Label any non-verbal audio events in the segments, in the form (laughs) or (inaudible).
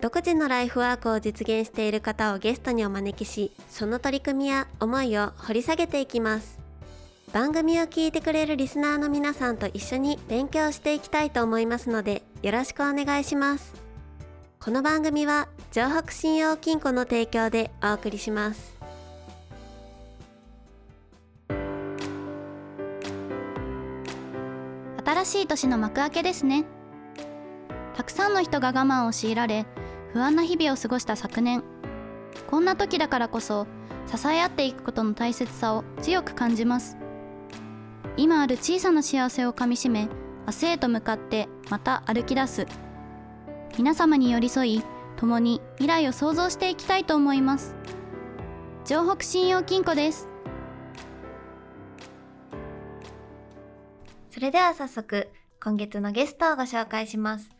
独自のライフワークを実現している方をゲストにお招きしその取り組みや思いを掘り下げていきます。番組を聞いてくれるリスナーの皆さんと一緒に勉強していきたいと思いますのでよろしくお願いします。この番組は城北信用金庫の提供でお送りします。新しい年の幕開けですね。たくさんの人が我慢を強いられ不安な日々を過ごした昨年。こんな時だからこそ支え合っていくことの大切さを強く感じます。今ある小さな幸せをかみしめ明日へと向かってまた歩き出す。皆様に寄り添い共に未来を創造していきたいと思います。城北信用金庫です。それでは早速今月のゲストをご紹介します。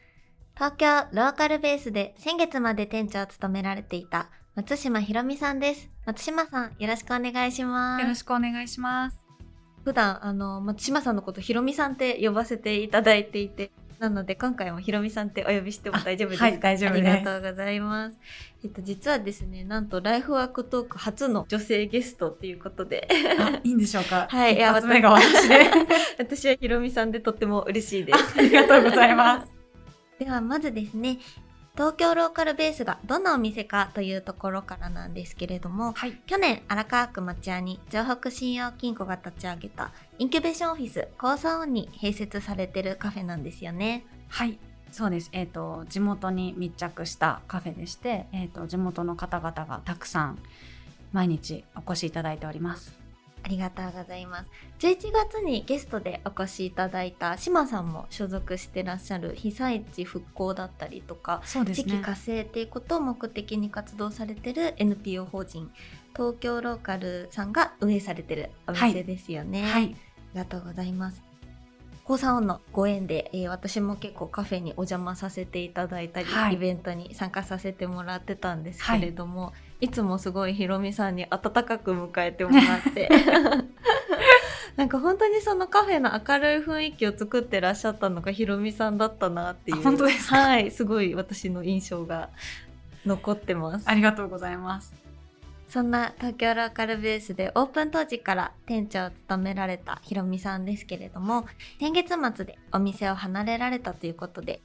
東京ローカルベースで先月まで店長を務められていた松島ひろみさんです松島さんよろしくお願いしますよろしくお願いします。普段あの松島さんのことひろみさんって呼ばせていただいていてなので今回もひろみさんってお呼びしても大丈夫ですか、あはい大丈夫ですありがとうございますえっと実はですねなんとライフワークトーク初の女性ゲストっていうことであ、いいんでしょうか？(laughs) はい一発目が私で。(laughs) 私はひろみさんでとっても嬉しいですありがとうございます。ではまずですね東京ローカルベースがどんなお店かというところからなんですけれどもはい。去年荒川区町屋に城北信用金庫が立ち上げたインキュベーションオフィス高サオンに併設されてるカフェなんですよねはい。そうです。えっ、と地元に密着したカフェでして、えっ、と地元の方々がたくさん毎日お越しいただいております。ありがとうございます11月にゲストでお越しいただいた島さんも所属してらっしゃる被災地復興だったりとかね。地域活性っていうことを目的に活動されてる NPO 法人東京ローカルさんが運営されてるお店ですよね、はい。ありがとうございます高三音のご縁で、えー私も結構カフェにお邪魔させていただいたり、はい。イベントに参加させてもらってたんですけれども、い、つもすごいひろみさんに温かく迎えてもらって。(laughs) なんか本当にそのカフェの明るい雰囲気を作ってらっしゃったのがひろみさんだったなっていうあ本当ですか？はいすごい私の印象が残ってます。ありがとうございます。そんな東京ローカルベースでオープン当時から店長を務められたひろみさんですけれども先月末でお店を離れられたということで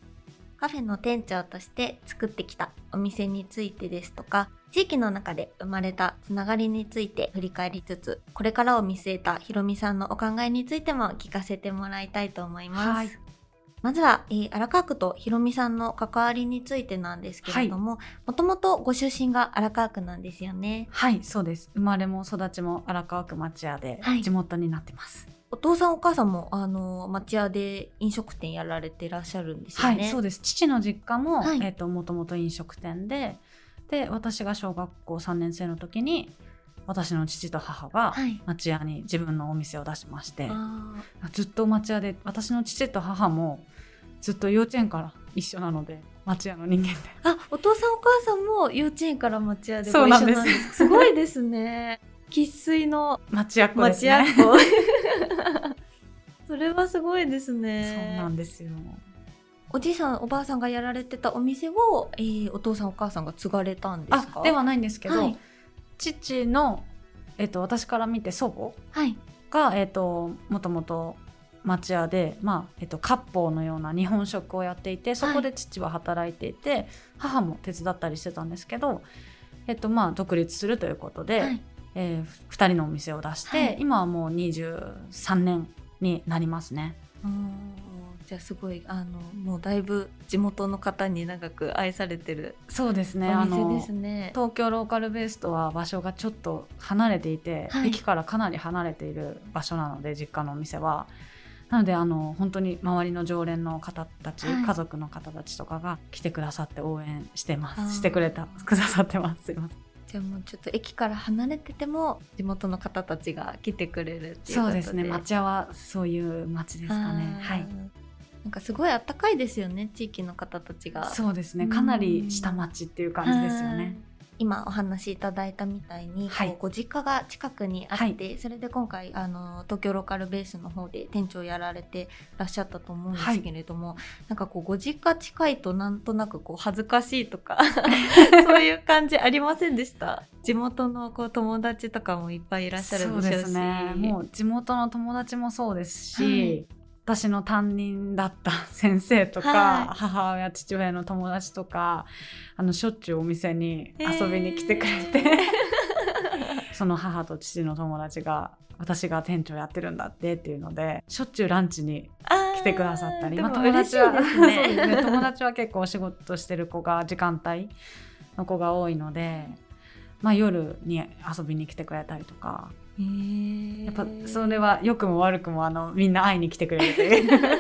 カフェの店長として作ってきたお店についてですとか地域の中で生まれたつながりについて振り返りつつこれからを見据えたひろみさんのお考えについても聞かせてもらいたいと思います。はいまずは、えー荒川区とひろみさんの関わりについてなんですけれども、もともとご出身が荒川区なんですよね。はい、そうです。生まれも育ちも荒川区町屋ではい地元になってます。お父さんお母さんもあの町屋で飲食店やられてらっしゃるんですよね。はい、そうです。父の実家も、はいえっ、ともともと飲食店で、で私が小学校3年生の時に私の父と母がはい。町屋に自分のお店を出しまして、あずっと町屋で私の父と母もずっと幼稚園から一緒なので町屋の人間で。ーあ、お父さんお母さんも幼稚園から町屋でご一緒ななんですす。すごいですね。生粋の町屋っ子ですね。子。それはすごいですね。そうなんですよ。おじいさんおばあさんがやられてたお店を、えーお父さんお母さんが継がれたんですか？あではないんですけど、はい父の、えっと私から見て祖母はいが、えっともともと町屋で、まあえっと割烹のような日本食をやっていてそこで父は働いていて、母も手伝ったりしてたんですけど、えっとまあ、独立するということで、はいえ2人のお店を出して、はい今はもう23年になりますね。じゃあすごいあのもうだいぶ地元の方に長く愛されてるそうですねお店ですね。東京ローカルベースとは場所がちょっと離れていて、はい駅からかなり離れている場所なので実家のお店は。なのであの本当に周りの常連の方たち、はい。家族の方たちとかが来てくださって応援してます。してくれたくださってます。すいません。じゃあもうちょっと駅から離れてても地元の方たちが来てくれるっていうことで。そうですね。町屋はそういう町ですかね。はい。なんかすごいあったかいですよね地域の方たちが。そうですね。かなり下町っていう感じですよね今お話しいただいたみたいに、はい。ご実家が近くにあって、それで今回あの東京ローカルベースの方で店長やられてらっしゃったと思うんですけれども、なんかこうご実家近いとなんとなくこう恥ずかしいとか (laughs) そういう感じありませんでした？地元のこう友達とかもいっぱいいらっしゃるそうででし。ょうしすね。もう地元の友達もそうですし、はい私の担任だった (laughs) 先生とか、はい。母親父親の友達とかあのしょっちゅうお店に遊びに来てくれて、(laughs) その母と父の友達が私が店長やってるんだってっていうのでしょっちゅうランチに来てくださったり、まあ、友達はね。(laughs) ね。友達は結構お仕事してる子が時間帯の子が多いので、まあ、夜に遊びに来てくれたりとかへー。やっぱそれは良くも悪くもあのみんな会いに来てくれるという。(laughs)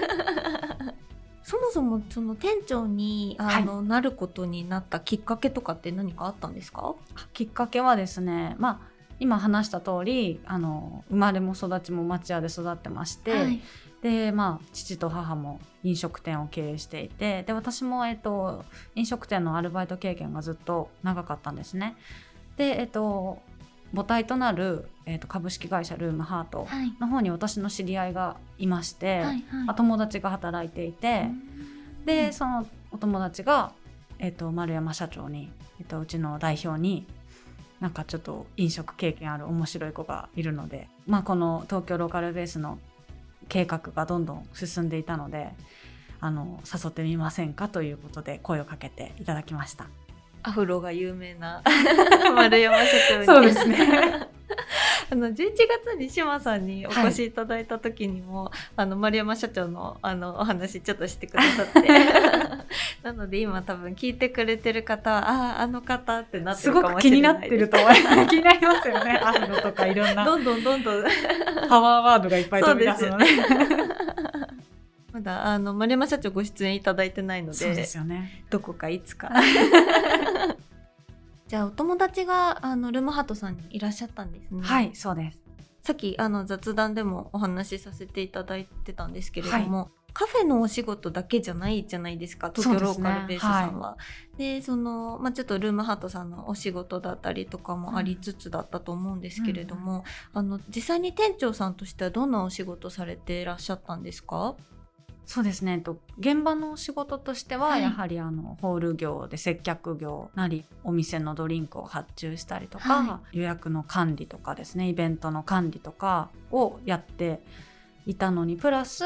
そもそもその店長にあの、なることになったきっかけとかって何かあったんですか？きっかけはですねまあ今話した通りあの生まれも育ちも町屋で育ってまして、はい。でまあ父と母も飲食店を経営していてで私も、えっと、飲食店のアルバイト経験がずっと長かったんですね。でえっと母体となる、えっと、株式会社ルームハートはい。の方に私の知り合いがいまして、はいはい。あ友達が働いていて、でそのお友達が、えっと丸山社長に、えっとうちの代表になんかちょっと飲食経験ある面白い子がいるので、まあ、この東京ローカルベースの計画がどんどん進んでいたのであの誘ってみませんかということで声をかけていただきました。アフロが有名な (laughs) 丸山社長にそうですね。(laughs) あの11月に島さんにお越しいただいた時にも、あの丸山社長のあのお話ちょっとしてくださって。(laughs) なので今多分聞いてくれてる方はあああの方ってなってするかもごく気にしれなです。ないってると思います。気になりますよね。アフロとかいろんな。どんどんどんどん。パワーワードがいっぱい飛び出すのでまだあの丸山社長ご出演いただいてないのでそうですよね。どこかいつか。(laughs) じゃあお友達があのルームハートさんにいらっしゃったんですね。はいそうです。さっきあの雑談でもお話しさせていただいてたんですけれども、カフェのお仕事だけじゃないじゃないですか東京ローカルベースさんは。でその、まあ、ちょっとルームハートさんのお仕事だったりとかもありつつだったと思うんですけれども、あの実際に店長さんとしてはどんなお仕事されていらっしゃったんですか？そうですね。えっと現場の仕事としては、はい。やはりあのホール業で接客業なりお店のドリンクを発注したりとか、は予約の管理とかですねイベントの管理とかをやっていたのにプラス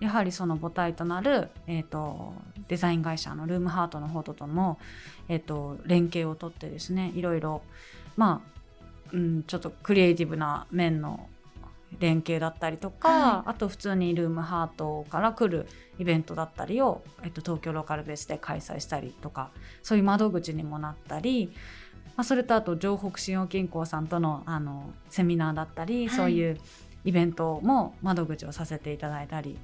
やはりその母体となる、えー、とデザイン会社のルームハートの方とも、えー、と連携をとってですねいろいろまあ、うん、ちょっとクリエイティブな面の連携だったりとか、はあと普通にルームハートから来るイベントだったりを、えっと、東京ローカルベースで開催したりとかそういう窓口にもなったり、まあ、それとあと城北信用金庫さんとのあのセミナーだったり、はいそういうイベントも窓口をさせていただいたり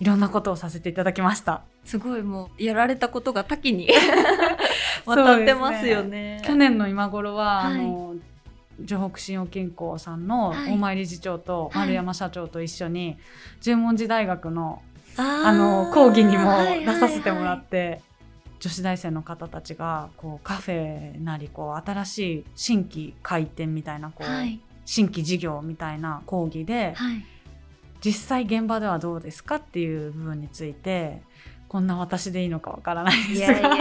いろんなことをさせていただきました。すごいもうやられたことが多岐に (laughs) (laughs) 渡ってますよね。去年の今頃は、はいあの城北信用金庫さんのはい。大前理事長とはい。丸山社長と一緒に十文字大学のあの講義にも出させてもらって、女子大生の方たちがこうカフェなりこう新しい新規開店みたいなこう、はい。新規事業みたいな講義で、はい。実際現場ではどうですかっていう部分についてこんな私でいいのかわからないいですが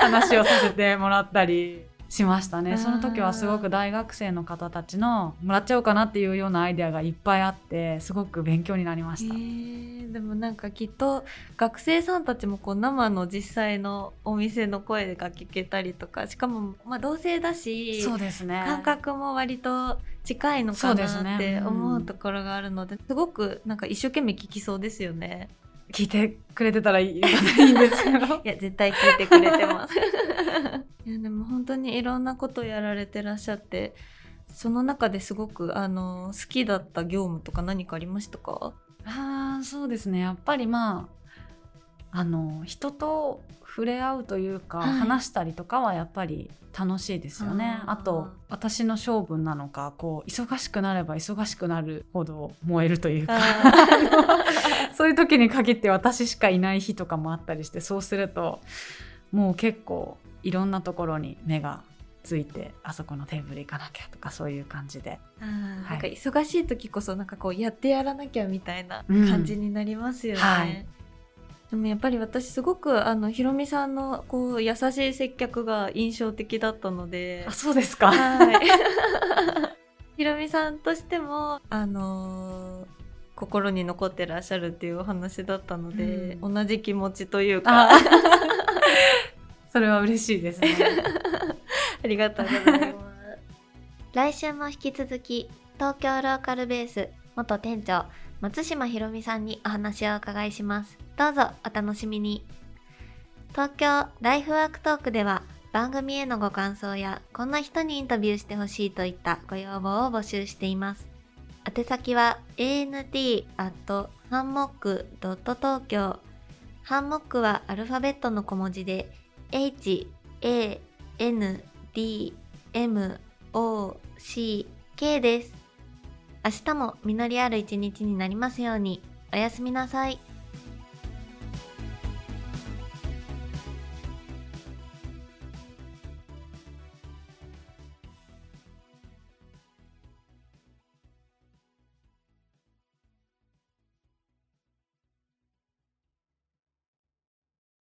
話をさせてもらったりしましたねその時はすごく大学生の方たちのもらっちゃおうかなっていうようなアイデアがいっぱいあってすごく勉強になりました。へーでもなんかきっと学生さんたちもこう生の実際のお店の声が聞けたりとかしかもまあ同性だしそうですね感覚も割と近いのかなってうん思うところがあるので、すごくなんか一生懸命聞きそうですよね。聞いてくれてたらいいいいんですけど (laughs) いや絶対聞いてくれてます。いやでも本当にいろんなことやられてらっしゃってその中ですごくあの好きだった業務とか何かありましたか？あーそうですね。やっぱりまああの人と触れ合うというか、はい。話したりとかはやっぱり楽しいですよね。あと私の性分なのかこう忙しくなれば忙しくなるほど燃えるというか (laughs) そういう時に限って私しかいない日とかもあったりしてそうするともう結構いろんなところに目がついてあそこのテーブル行かなきゃとかそういう感じで。あーなんか忙しい時こそなんかこうやってやらなきゃみたいなうん。感じになりますよね。はい。でもやっぱり私すごくあのひろみさんのこう優しい接客が印象的だったので。あ、そうですか。はい。ひろみさんとしてもあのー心に残ってらっしゃるっていうお話だったので、う同じ気持ちというかそれは嬉しいですね。(laughs) ありがとうございます。来週も引き続き東京ローカルベース元店長松島ひろみさんにお話をお伺いします。どうぞお楽しみに。東京ライフワークトークでは番組へのご感想やこんな人にインタビューしてほしいといったご要望を募集しています。宛先は ant ハンモック .tokyo ハンモックはアルファベットの小文字で h a n d m o c k です。明日も実りある一日になりますように。おやすみなさい。